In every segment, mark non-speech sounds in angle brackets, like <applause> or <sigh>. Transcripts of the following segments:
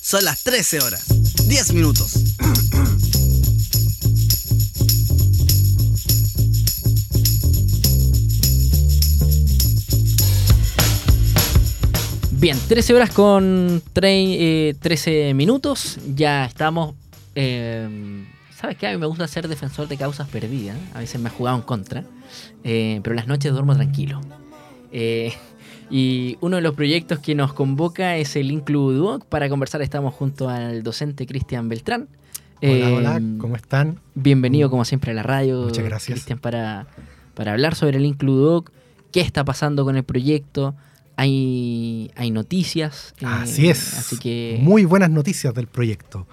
Son las 13 horas, 10 minutos. Bien, 13 horas con 13 eh, minutos. Ya estamos. Eh, ¿Sabes qué? A mí me gusta ser defensor de causas perdidas. A veces me ha jugado en contra. Eh, pero las noches duermo tranquilo. Y uno de los proyectos que nos convoca es el Include Para conversar estamos junto al docente Cristian Beltrán. Hola, hola, ¿cómo están? Bienvenido como siempre a la radio. Muchas gracias. Cristian, para, para hablar sobre el Include qué está pasando con el proyecto hay, hay noticias. Eh, así es. Así que... Muy buenas noticias del proyecto.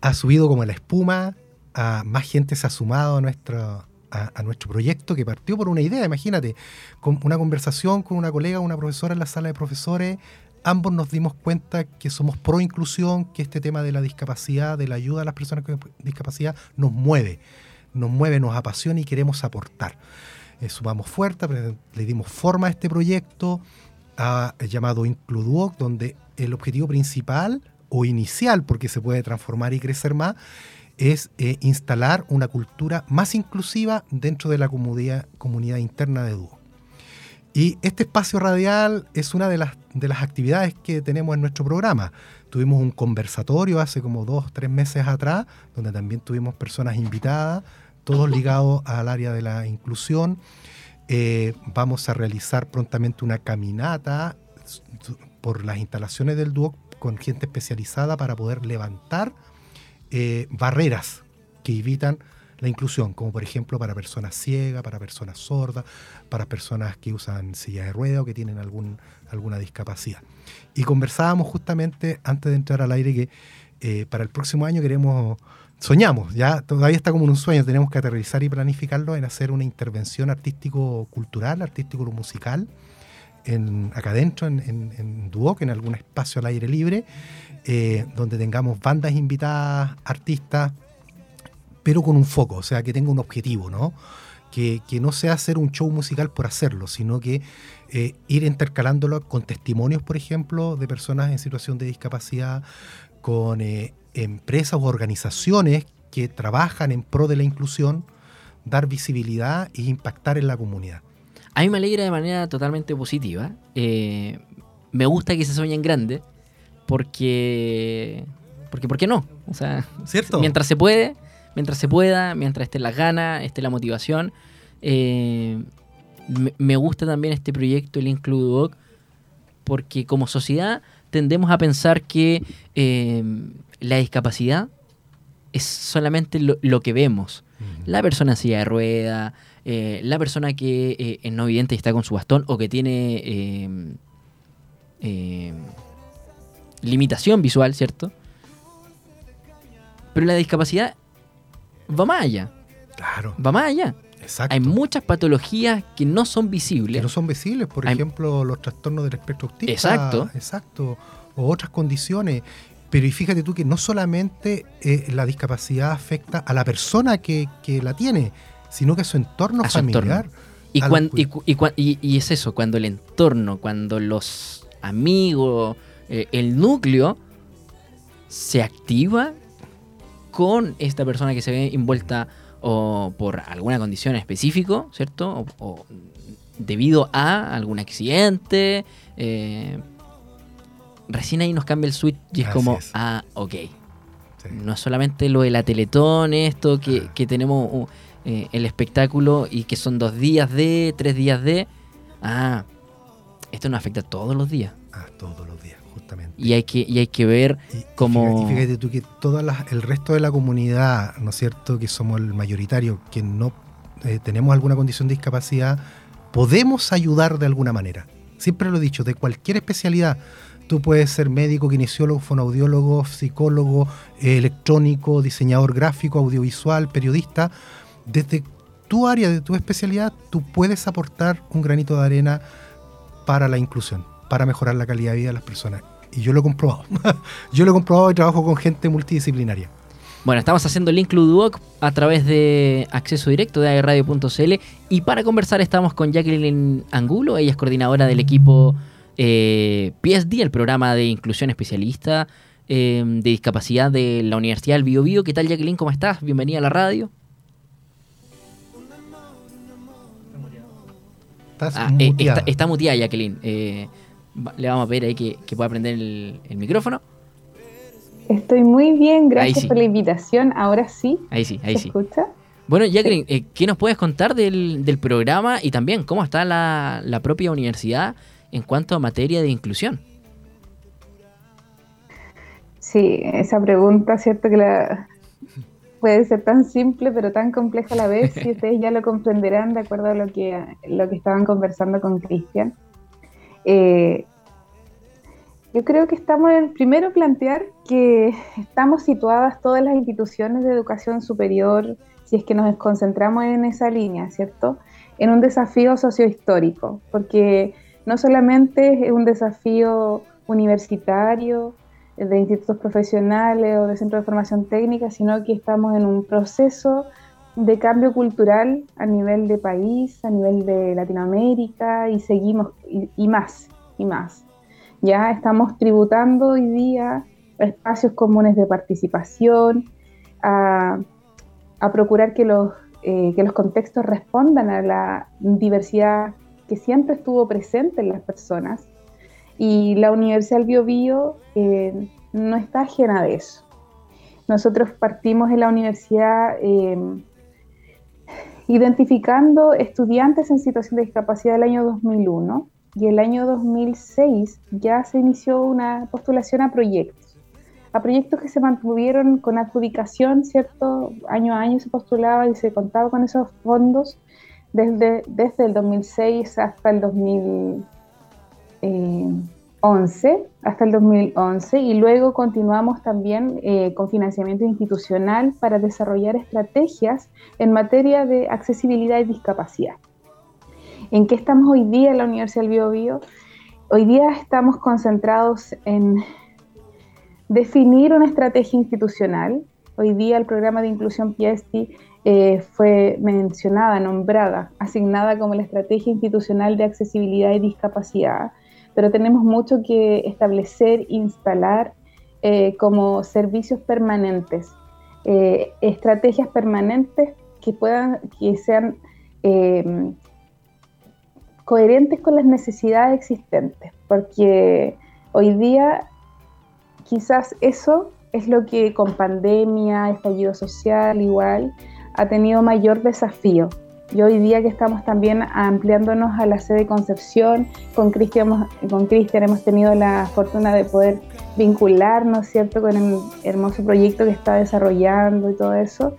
Ha subido como la espuma, a, más gente se ha sumado a nuestro, a, nuestro proyecto que partió por una idea, imagínate, con una conversación con una colega, una profesora en la sala de profesores, ambos nos dimos cuenta que somos pro inclusión, que este tema de la discapacidad, de la ayuda a las personas con discapacidad, nos mueve, nos mueve, nos apasiona y queremos aportar. Eh, sumamos fuerte, le dimos forma a este proyecto, ha llamado Includuoc, donde el objetivo principal o inicial, porque se puede transformar y crecer más, es eh, instalar una cultura más inclusiva dentro de la comunidad, interna de Duoc. Y este espacio radial es una de las, de las actividades que tenemos en nuestro programa. Tuvimos un conversatorio hace como dos, tres meses atrás, donde también tuvimos personas invitadas, todos ligados al área de la inclusión. Eh, vamos a realizar prontamente una caminata por las instalaciones del DUOC con gente especializada para poder levantar eh, barreras que evitan la inclusión, como por ejemplo para personas ciegas, para personas sordas, para personas que usan silla de rueda o que tienen algún, alguna discapacidad. Y conversábamos justamente antes de entrar al aire que eh, para el próximo año queremos soñamos, ya todavía está como en un sueño, tenemos que aterrizar y planificarlo en hacer una intervención artístico-cultural, artístico-musical, en, acá adentro, en, en, en Duoc, en algún espacio al aire libre, eh, donde tengamos bandas invitadas, artistas, pero con un foco, o sea, que tenga un objetivo, ¿no? Que, no sea hacer un show musical por hacerlo, sino que eh, ir intercalándolo con testimonios, por ejemplo, de personas en situación de discapacidad, con eh, empresas u organizaciones que trabajan en pro de la inclusión, dar visibilidad e impactar en la comunidad. A mí me alegra de manera totalmente positiva. Eh, me gusta que se sueñen grande, porque, porque, ¿por qué no? O sea, ¿Cierto? mientras se puede, mientras se pueda, mientras esté las ganas, esté la motivación. Eh, me, gusta también este proyecto, el Includoc, porque como sociedad tendemos a pensar que eh, la discapacidad es solamente lo, que vemos. La persona en silla de rueda, eh, la persona que eh, es no vidente y está con su bastón o que tiene eh, limitación visual, ¿cierto? Pero la discapacidad va más allá. Claro. Va más allá. Exacto. Hay muchas patologías que no son visibles. Que no son visibles, por ejemplo, los trastornos del espectro autista. Exacto. Exacto. O otras condiciones. Pero y fíjate tú que no solamente eh, la discapacidad afecta a la persona que, la tiene, sino que a su entorno familiar. Y, y, es eso, cuando el entorno, cuando los amigos, eh, el núcleo se activa con esta persona que se ve envuelta o por alguna condición específica, ¿cierto? O, debido a algún accidente, eh, recién ahí nos cambia el switch y es como, ah, ok. No es solamente lo de la Teletón, esto que, ah. tenemos uh, eh, el espectáculo y que son dos días de, tres días de. Ah, esto nos afecta todos los días. Ah, todos los días, justamente. Y hay que, y hay que ver cómo. Y fíjate, tú que todo el resto de la comunidad, ¿no es cierto?, que somos el mayoritario, que no eh, tenemos alguna condición de discapacidad, podemos ayudar de alguna manera. Siempre lo he dicho, de cualquier especialidad Tú puedes ser médico, kinesiólogo, fonoaudiólogo, psicólogo, eh, electrónico, diseñador gráfico, audiovisual, periodista. Desde tu área, de tu especialidad, tú puedes aportar un granito de arena para la inclusión, para mejorar la calidad de vida de las personas. Y yo lo he comprobado. <laughs> yo lo he comprobado y trabajo con gente multidisciplinaria. Bueno, estamos haciendo el Includuoc a través de acceso directo de agradio.cl y para conversar estamos con Jacqueline Angulo, ella es coordinadora del equipo eh, PSD, el programa de inclusión especialista eh, de discapacidad de la Universidad del Bio, Bio. ¿Qué tal, Jacqueline? ¿Cómo estás? Bienvenida a la radio. Ah, eh, está, está, muteada, Jacqueline. Eh, le vamos a pedir ahí que, pueda prender el, micrófono. Estoy muy bien, gracias por la invitación. Ahora sí. Ahí sí, ahí ¿Se sí. escucha? Bueno, Jacqueline, eh, ¿qué nos puedes contar del, programa y también cómo está la, propia universidad en cuanto a materia de inclusión? Sí, esa pregunta, cierto que la, puede ser tan simple pero tan compleja a la vez y ustedes ya lo comprenderán de acuerdo a lo que, lo que estaban conversando con Cristian. Eh, yo creo que estamos en primero plantear que estamos situadas todas las instituciones de educación superior, si es que nos concentramos en esa línea, ¿cierto? En un desafío sociohistórico, porque no solamente es un desafío universitario, de institutos profesionales o de centros de formación técnica, sino que estamos en un proceso de cambio cultural a nivel de país, a nivel de Latinoamérica y seguimos y, más y más. Ya estamos tributando hoy día espacios comunes de participación, a, procurar que los, eh, que los contextos respondan a la diversidad que siempre estuvo presente en las personas y la Universidad del Bio, eh, no está ajena de eso. Nosotros partimos en la universidad eh, identificando estudiantes en situación de discapacidad el año 2001 y el año 2006 ya se inició una postulación a proyectos, a proyectos que se mantuvieron con adjudicación, ¿cierto? Año a año se postulaba y se contaba con esos fondos desde, desde el 2006 hasta el 2000. 11 hasta el 2011 y luego continuamos también eh, con financiamiento institucional para desarrollar estrategias en materia de accesibilidad y discapacidad. ¿En qué estamos hoy día en la Universidad del Bio, Bio? Hoy día estamos concentrados en definir una estrategia institucional. Hoy día el programa de inclusión PIESTI eh, fue mencionada, nombrada, asignada como la estrategia institucional de accesibilidad y discapacidad. Pero tenemos mucho que establecer, instalar eh, como servicios permanentes, eh, estrategias permanentes que puedan, que sean coherentes con las necesidades existentes, porque hoy día quizás eso es lo que con pandemia, estallido social igual, ha tenido mayor desafío, y hoy día que estamos también ampliándonos a la sede Concepción, con Cristian con hemos tenido la fortuna de poder vincularnos, ¿cierto?, con el hermoso proyecto que está desarrollando y todo eso.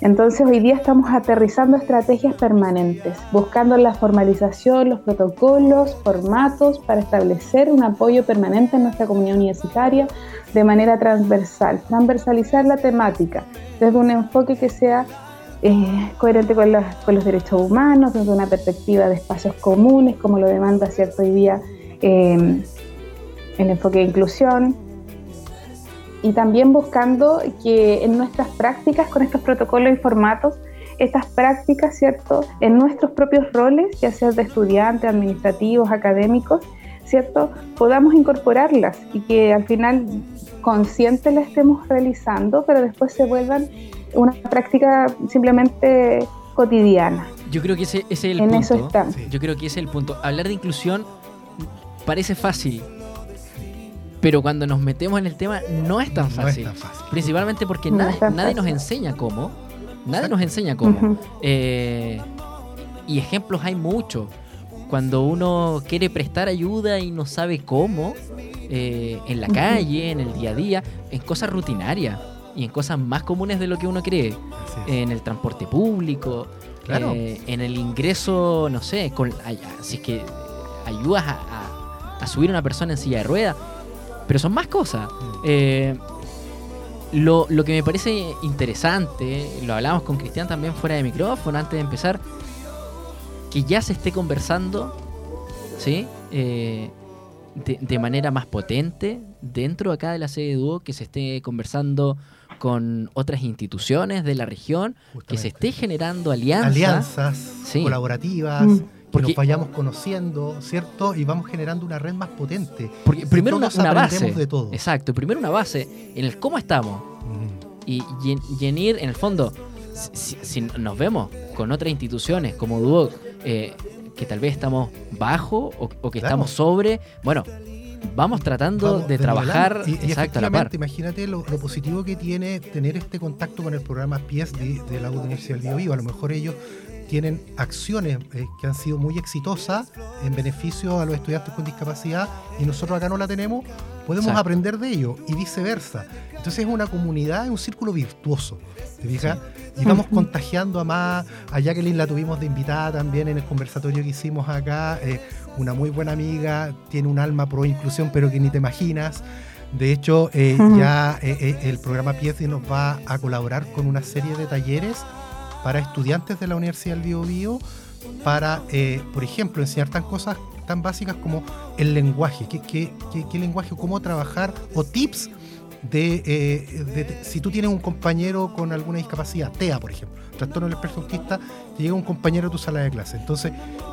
Entonces hoy día estamos aterrizando estrategias permanentes, buscando la formalización, los protocolos, formatos para establecer un apoyo permanente en nuestra comunidad universitaria de manera transversal, transversalizar la temática desde un enfoque que sea eh, coherente con, los derechos humanos, desde una perspectiva de espacios comunes, como lo demanda cierto hoy día em, el enfoque de inclusión, y también buscando que en nuestras prácticas, con estos protocolos y formatos, estas prácticas, ¿cierto? En nuestros propios roles, ya sea de estudiantes, administrativos, académicos, ¿cierto? Podamos incorporarlas y que al final conscientes las estemos realizando, pero después se vuelvan una práctica simplemente cotidiana. Yo creo que ese, es el punto. Eso Yo creo que ese es el punto. Hablar de inclusión parece fácil, pero cuando nos metemos en el tema no es tan fácil. Principalmente porque nadie, nos enseña cómo. Nadie nos enseña cómo. Eh, y ejemplos hay muchos. Cuando uno quiere prestar ayuda y no sabe cómo, eh, en la calle, en el día a día, en cosas rutinarias y en cosas más comunes de lo que uno cree. En el transporte público, eh, en el ingreso, no sé, con, si es que ayudas a, subir a una persona en silla de ruedas. Pero son más cosas. Mm. Eh, lo, lo, que me parece interesante, lo hablamos con Cristian también fuera de micrófono antes de empezar, que ya se esté conversando, ¿sí? Eh, de, de, manera más potente dentro acá de la sede de Dúo, que se esté conversando con otras instituciones de la región, que se esté generando alianzas. Alianzas colaborativas. Mm. porque nos vayamos conociendo, ¿cierto? Y vamos generando una red más potente. Porque primero una, base. De todo. Exacto, primero una base en el cómo estamos. Y, y, en, ir, en el fondo, si, nos vemos con otras instituciones como Duoc, eh, que tal vez estamos bajo o, que estamos sobre, bueno, vamos tratando de trabajar y, exacto, a la par. Imagínate lo, positivo que tiene tener este contacto con el programa PSD de la Universidad del Bio, A lo mejor ellos tienen acciones eh, que han sido muy exitosas en beneficio a los estudiantes con discapacidad y nosotros acá no la tenemos, podemos aprender de ello y viceversa. Entonces es una comunidad, es un círculo virtuoso, ¿te fijas? Y vamos contagiando a más. A Jacqueline la tuvimos de invitada también en el conversatorio que hicimos acá. Eh, una muy buena amiga, tiene un alma pro inclusión, pero que ni te imaginas. De hecho, eh, ya el programa Piezi nos va a colaborar con una serie de talleres para estudiantes de la Universidad del Bio, Bio para, eh, por ejemplo, enseñar tan cosas tan básicas como el lenguaje, qué, qué, qué, lenguaje, cómo trabajar, o tips de, eh, si tú tienes un compañero con alguna discapacidad, TEA, por ejemplo, trastorno del espectro autista, te llega un compañero a tu sala de clase. Entonces,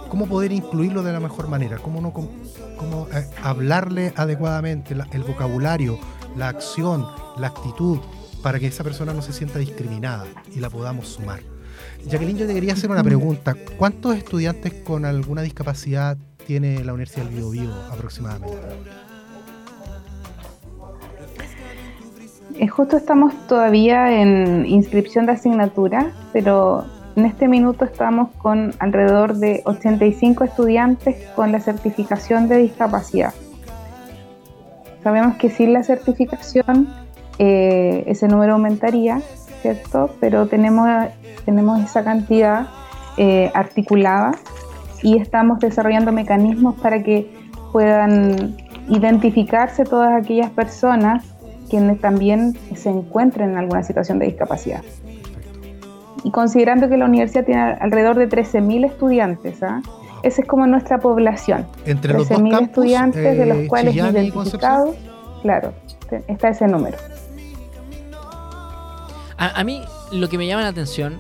¿cómo poder incluirlo de la mejor manera? ¿Cómo, no, eh, hablarle adecuadamente el vocabulario, la acción, la actitud, para que esa persona no se sienta discriminada y la podamos sumar? Jacqueline, yo te quería hacer una pregunta. ¿Cuántos estudiantes con alguna discapacidad tiene la Universidad del Bio, Bio aproximadamente? Justo estamos todavía en inscripción de asignatura, pero en este minuto estamos con alrededor de 85 estudiantes con la certificación de discapacidad. Sabemos que sin la certificación eh, ese número aumentaría, ¿cierto? Pero tenemos tenemos esa cantidad eh, articulada y estamos desarrollando mecanismos para que puedan identificarse todas aquellas personas quienes también se encuentren en alguna situación de discapacidad. Y considerando que la universidad tiene alrededor de 13.000 estudiantes, ¿ah? esa es como nuestra población. Entre 13.000 estudiantes, de los eh, cuales identificados, claro, está ese número. A, a, mí lo que me llama la atención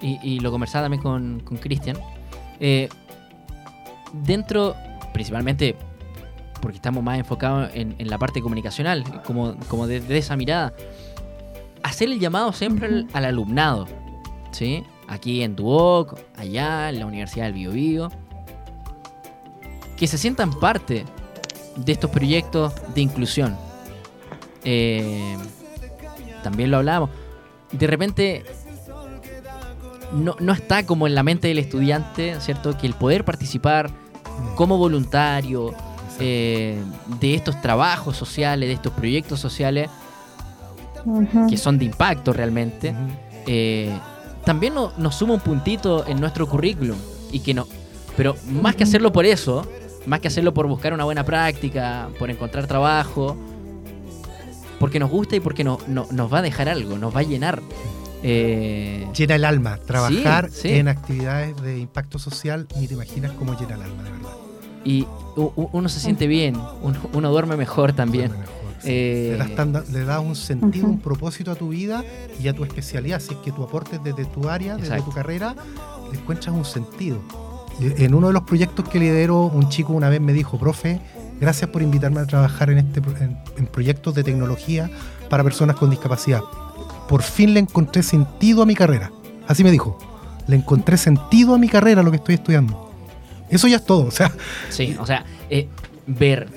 y, lo conversaba también con Cristian, eh, dentro, principalmente porque estamos más enfocados en, la parte comunicacional, como, como desde esa mirada, hacer el llamado siempre al, alumnado, ¿sí? Aquí en Duoc, allá, en la Universidad del Biobío, que se sientan parte de estos proyectos de inclusión. Eh, también lo hablamos. De repente no, está como en la mente del estudiante, ¿cierto? Que el poder participar como voluntario eh, de estos trabajos sociales, de estos proyectos sociales, que son de impacto realmente, eh, también nos suma un puntito en nuestro currículum. Y que no, pero más que hacerlo por eso, más que hacerlo por buscar una buena práctica, por encontrar trabajo, porque nos gusta y porque no, nos va a dejar algo, nos va a llenar. Eh, llena el alma. Trabajar en actividades de impacto social, ni te imaginas cómo llena el alma, de verdad. Y uno se siente bien, uno, duerme mejor también. Eh, le, das un sentido, un propósito a tu vida y a tu especialidad. Si es que tú aportes desde tu área, desde tu carrera, le encuentras un sentido. En uno de los proyectos que lidero, un chico una vez me dijo, profe, gracias por invitarme a trabajar en, este, en proyectos de tecnología para personas con discapacidad por fin le encontré sentido a mi carrera. Así me dijo. Le encontré sentido a mi carrera, lo que estoy estudiando. Eso ya es todo. O sea, sí, o sea, eh, ver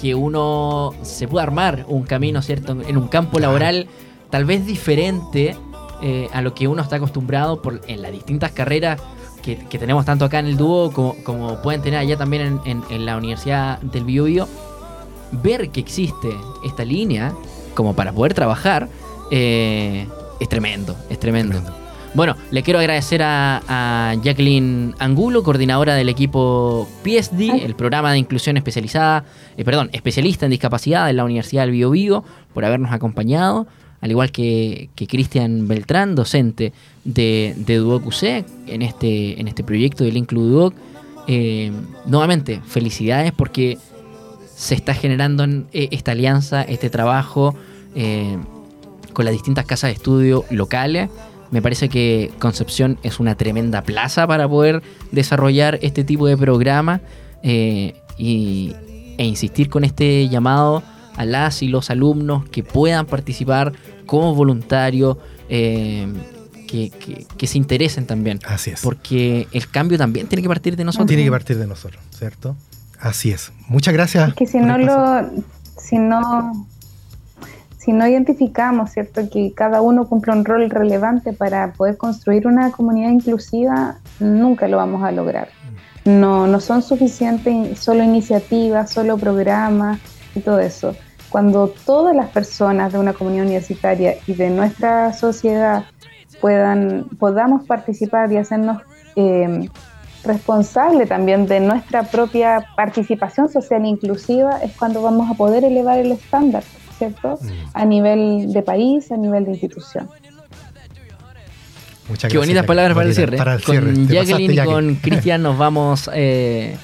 que uno se puede armar un camino, ¿cierto? En un campo laboral tal vez diferente eh, a lo que uno está acostumbrado por, en las distintas carreras que, tenemos tanto acá en el dúo como, pueden tener allá también en, la Universidad del Biobío. Ver que existe esta línea como para poder trabajar eh, es tremendo, es tremendo. Bueno, le quiero agradecer a, Jacqueline Angulo, coordinadora del equipo PSD, el programa de inclusión especializada, eh, perdón, especialista en discapacidad de la Universidad del Bio, Bio por habernos acompañado, al igual que, Cristian Beltrán, docente de, de Duoc UC, en este, en este proyecto del Inclu Duoc. Eh, nuevamente, felicidades porque se está generando esta alianza, este trabajo con las distintas casas de estudio locales me parece que Concepción es una tremenda plaza para poder desarrollar este tipo de programa eh, y, e insistir con este llamado a las y los alumnos que puedan participar como voluntarios, eh, que, se interesen también. Así es. Porque el cambio también tiene que partir de nosotros. Tiene que partir de nosotros, ¿cierto? Así es. Muchas gracias. Es que si no lo, si no, si no identificamos, ¿cierto? Que cada uno cumple un rol relevante para poder construir una comunidad inclusiva, nunca lo vamos a lograr. No, no son suficientes solo iniciativas, solo programas y todo eso. Cuando todas las personas de una comunidad universitaria y de nuestra sociedad puedan, podamos participar y hacernos eh, responsable también de nuestra propia participación social inclusiva, es cuando vamos a poder elevar el estándar, ¿cierto? Mm. A nivel de país, a nivel de institución. Muchas Qué bonitas palabras para el cierre. con Jacqueline y con Cristian nos vamos eh,